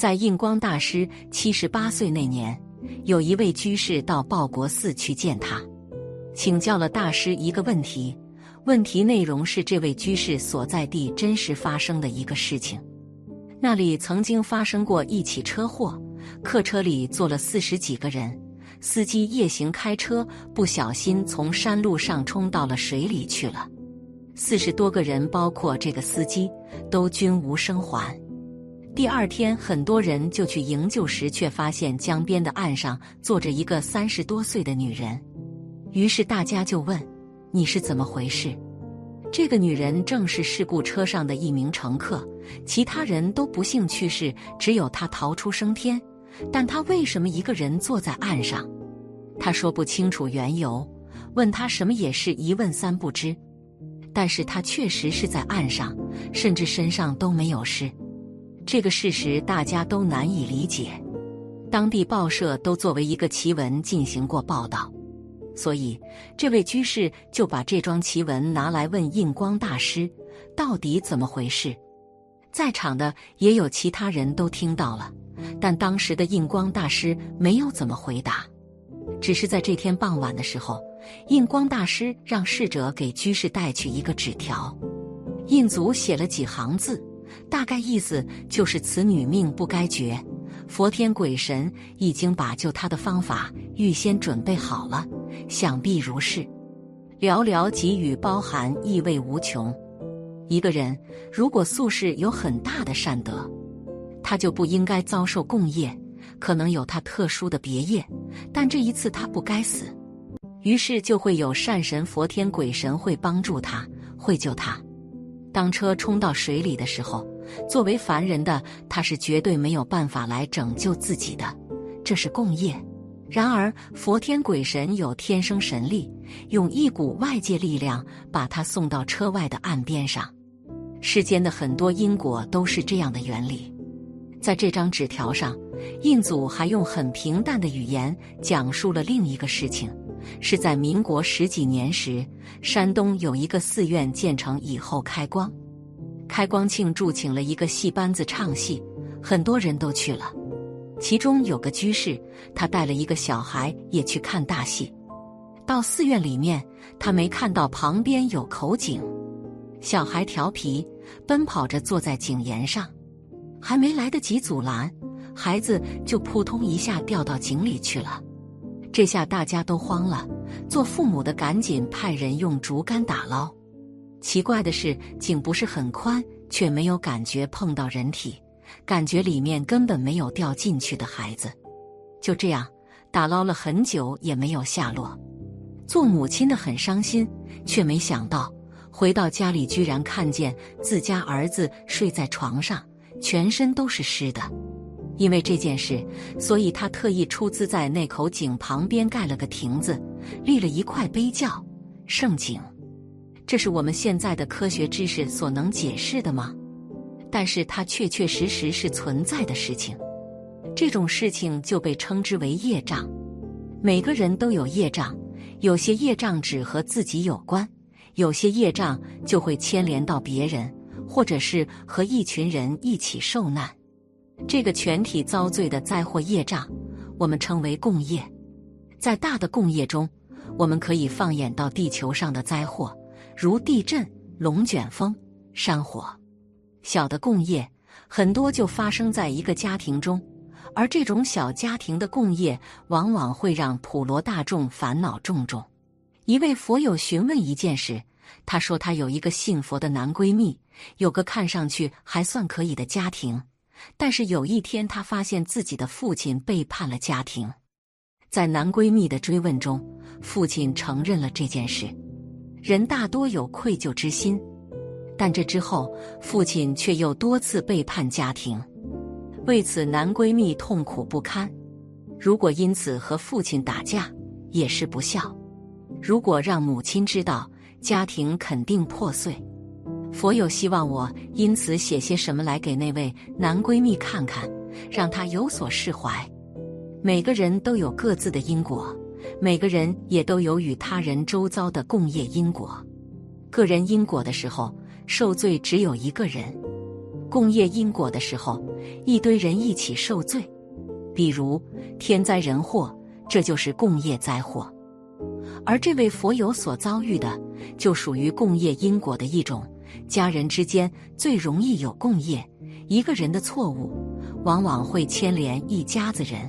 在印光大师七十八岁那年，有一位居士到报国寺去见他，请教了大师一个问题。问题内容是这位居士所在地真实发生的一个事情。那里曾经发生过一起车祸，客车里坐了四十几个人，司机夜行开车，不小心从山路上冲到了水里去了。四十多个人，包括这个司机，都均无生还。第二天，很多人就去营救时，却发现江边的岸上坐着一个三十多岁的女人。于是大家就问：“你是怎么回事？”这个女人正是事故车上的一名乘客，其他人都不幸去世，只有她逃出升天。但她为什么一个人坐在岸上？她说不清楚缘由，问她什么也是一问三不知。但是她确实是在岸上，甚至身上都没有湿。这个事实大家都难以理解，当地报社都作为一个奇闻进行过报道。所以，这位居士就把这桩奇闻拿来问印光大师，到底怎么回事？在场的也有其他人都听到了，但当时的印光大师没有怎么回答，只是在这天傍晚的时候，印光大师让侍者给居士带去一个纸条，印祖写了几行字，大概意思就是此女命不该绝。佛天鬼神已经把救她的方法预先准备好了，想必如是。寥寥几语，包含意味无穷。一个人如果素世有很大的善德，他就不应该遭受共业，可能有他特殊的别业，但这一次他不该死，于是就会有善神佛天鬼神会帮助他，会救他。当车冲到水里的时候。作为凡人的他，是绝对没有办法来拯救自己的，这是共业。然而，佛天鬼神有天生神力，用一股外界力量把他送到车外的岸边上。世间的很多因果都是这样的原理。在这张纸条上，印祖还用很平淡的语言讲述了另一个事情：是在民国十几年时，山东有一个寺院建成以后开光。开光庆祝，请了一个戏班子唱戏，很多人都去了。其中有个居士，他带了一个小孩也去看大戏。到寺院里面，他没看到旁边有口井，小孩调皮，奔跑着坐在井沿上，还没来得及阻拦，孩子就扑通一下掉到井里去了。这下大家都慌了，做父母的赶紧派人用竹竿打捞。奇怪的是，井不是很宽，却没有感觉碰到人体，感觉里面根本没有掉进去的孩子。就这样打捞了很久也没有下落，做母亲的很伤心，却没想到回到家里居然看见自家儿子睡在床上，全身都是湿的。因为这件事，所以他特意出资在那口井旁边盖了个亭子，立了一块碑叫“圣井”。这是我们现在的科学知识所能解释的吗？但是它确确实实是存在的事情。这种事情就被称之为业障。每个人都有业障，有些业障只和自己有关，有些业障就会牵连到别人，或者是和一群人一起受难。这个全体遭罪的灾祸业障，我们称为共业。在大的共业中，我们可以放眼到地球上的灾祸。如地震、龙卷风、山火，小的共业很多就发生在一个家庭中，而这种小家庭的共业往往会让普罗大众烦恼重重。一位佛友询问一件事，他说他有一个信佛的男闺蜜，有个看上去还算可以的家庭，但是有一天他发现自己的父亲背叛了家庭，在男闺蜜的追问中，父亲承认了这件事。人大多有愧疚之心，但这之后，父亲却又多次背叛家庭，为此男闺蜜痛苦不堪。如果因此和父亲打架，也是不孝；如果让母亲知道，家庭肯定破碎。佛有希望我因此写些什么来给那位男闺蜜看看，让他有所释怀。每个人都有各自的因果。每个人也都有与他人周遭的共业因果，个人因果的时候受罪只有一个人，共业因果的时候，一堆人一起受罪，比如天灾人祸，这就是共业灾祸。而这位佛友所遭遇的，就属于共业因果的一种。家人之间最容易有共业，一个人的错误，往往会牵连一家子人。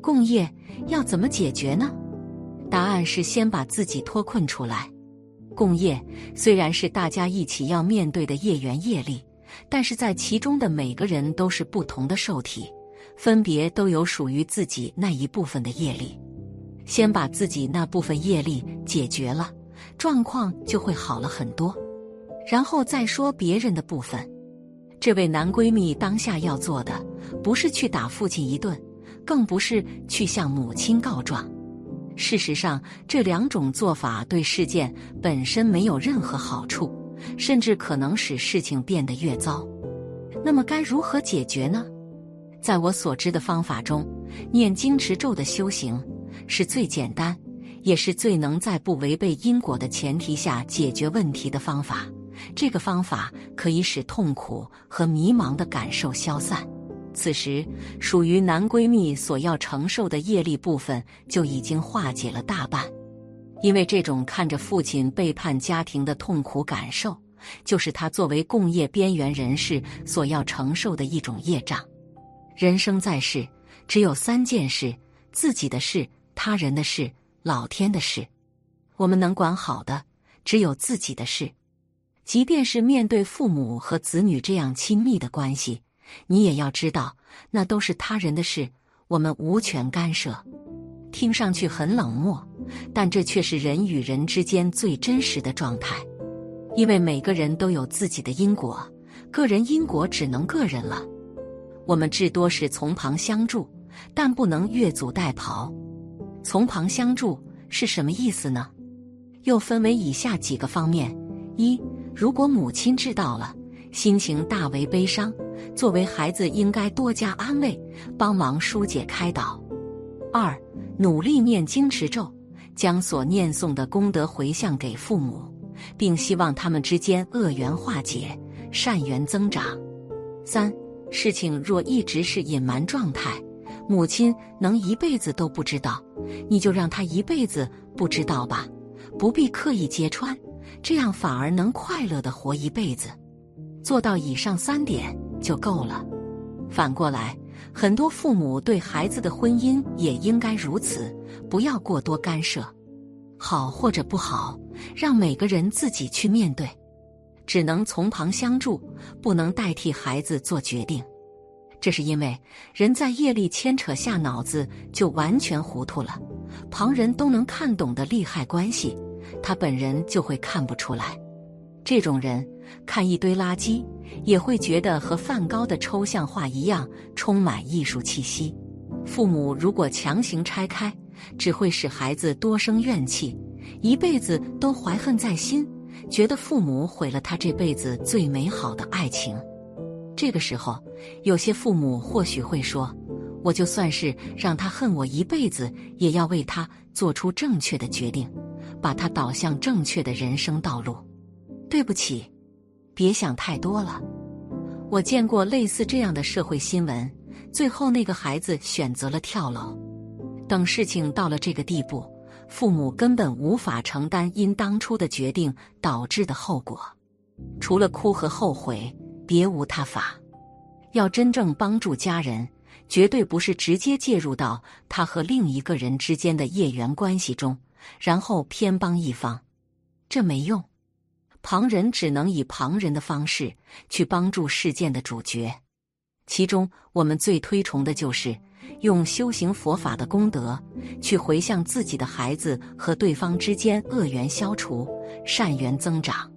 共业要怎么解决呢？答案是先把自己脱困出来。共业虽然是大家一起要面对的业缘业力，但是在其中的每个人都是不同的受体，分别都有属于自己那一部分的业力。先把自己那部分业力解决了，状况就会好了很多。然后再说别人的部分。这位男闺蜜当下要做的，不是去打父亲一顿，更不是去向母亲告状。事实上，这两种做法对事件本身没有任何好处，甚至可能使事情变得越糟。那么该如何解决呢？在我所知的方法中，念经持咒的修行。是最简单，也是最能在不违背因果的前提下解决问题的方法。这个方法可以使痛苦和迷茫的感受消散。此时，属于男闺蜜所要承受的业力部分就已经化解了大半。因为这种看着父亲背叛家庭的痛苦感受，就是他作为共业边缘人士所要承受的一种业障。人生在世，只有三件事：自己的事。他人的事，老天的事，我们能管好的只有自己的事。即便是面对父母和子女这样亲密的关系，你也要知道，那都是他人的事，我们无权干涉。听上去很冷漠，但这却是人与人之间最真实的状态。因为每个人都有自己的因果，个人因果只能个人了。我们至多是从旁相助，但不能越俎代庖。从旁相助是什么意思呢？又分为以下几个方面：一，如果母亲知道了，心情大为悲伤，作为孩子应该多加安慰，帮忙疏解开导；二，努力念经持咒，将所念诵的功德回向给父母，并希望他们之间恶缘化解，善缘增长；三，事情若一直是隐瞒状态。母亲能一辈子都不知道，你就让她一辈子不知道吧，不必刻意揭穿，这样反而能快乐的活一辈子。做到以上三点就够了。反过来，很多父母对孩子的婚姻也应该如此，不要过多干涉，好或者不好，让每个人自己去面对，只能从旁相助，不能代替孩子做决定。这是因为人在业力牵扯下，脑子就完全糊涂了。旁人都能看懂的利害关系，他本人就会看不出来。这种人看一堆垃圾，也会觉得和梵高的抽象画一样，充满艺术气息。父母如果强行拆开，只会使孩子多生怨气，一辈子都怀恨在心，觉得父母毁了他这辈子最美好的爱情。这个时候，有些父母或许会说：“我就算是让他恨我一辈子，也要为他做出正确的决定，把他导向正确的人生道路。”对不起，别想太多了。我见过类似这样的社会新闻，最后那个孩子选择了跳楼。等事情到了这个地步，父母根本无法承担因当初的决定导致的后果，除了哭和后悔。别无他法，要真正帮助家人，绝对不是直接介入到他和另一个人之间的业缘关系中，然后偏帮一方，这没用。旁人只能以旁人的方式去帮助事件的主角，其中我们最推崇的就是用修行佛法的功德去回向自己的孩子和对方之间恶缘消除，善缘增长。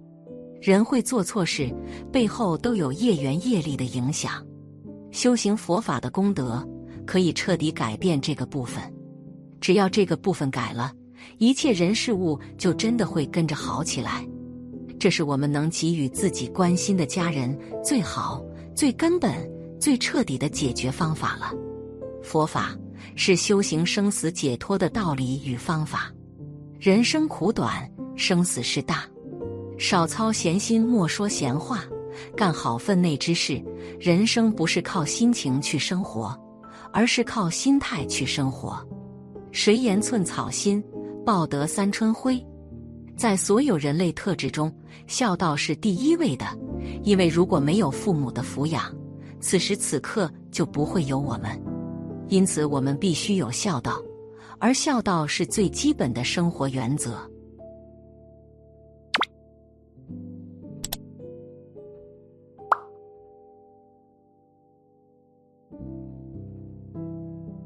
人会做错事，背后都有业缘业力的影响。修行佛法的功德可以彻底改变这个部分。只要这个部分改了，一切人事物就真的会跟着好起来。这是我们能给予自己关心的家人最好、最根本、最彻底的解决方法了。佛法是修行生死解脱的道理与方法。人生苦短，生死事大。少操闲心，莫说闲话，干好分内之事。人生不是靠心情去生活，而是靠心态去生活。谁言寸草心，报得三春晖？在所有人类特质中，孝道是第一位的。因为如果没有父母的抚养，此时此刻就不会有我们。因此，我们必须有孝道，而孝道是最基本的生活原则。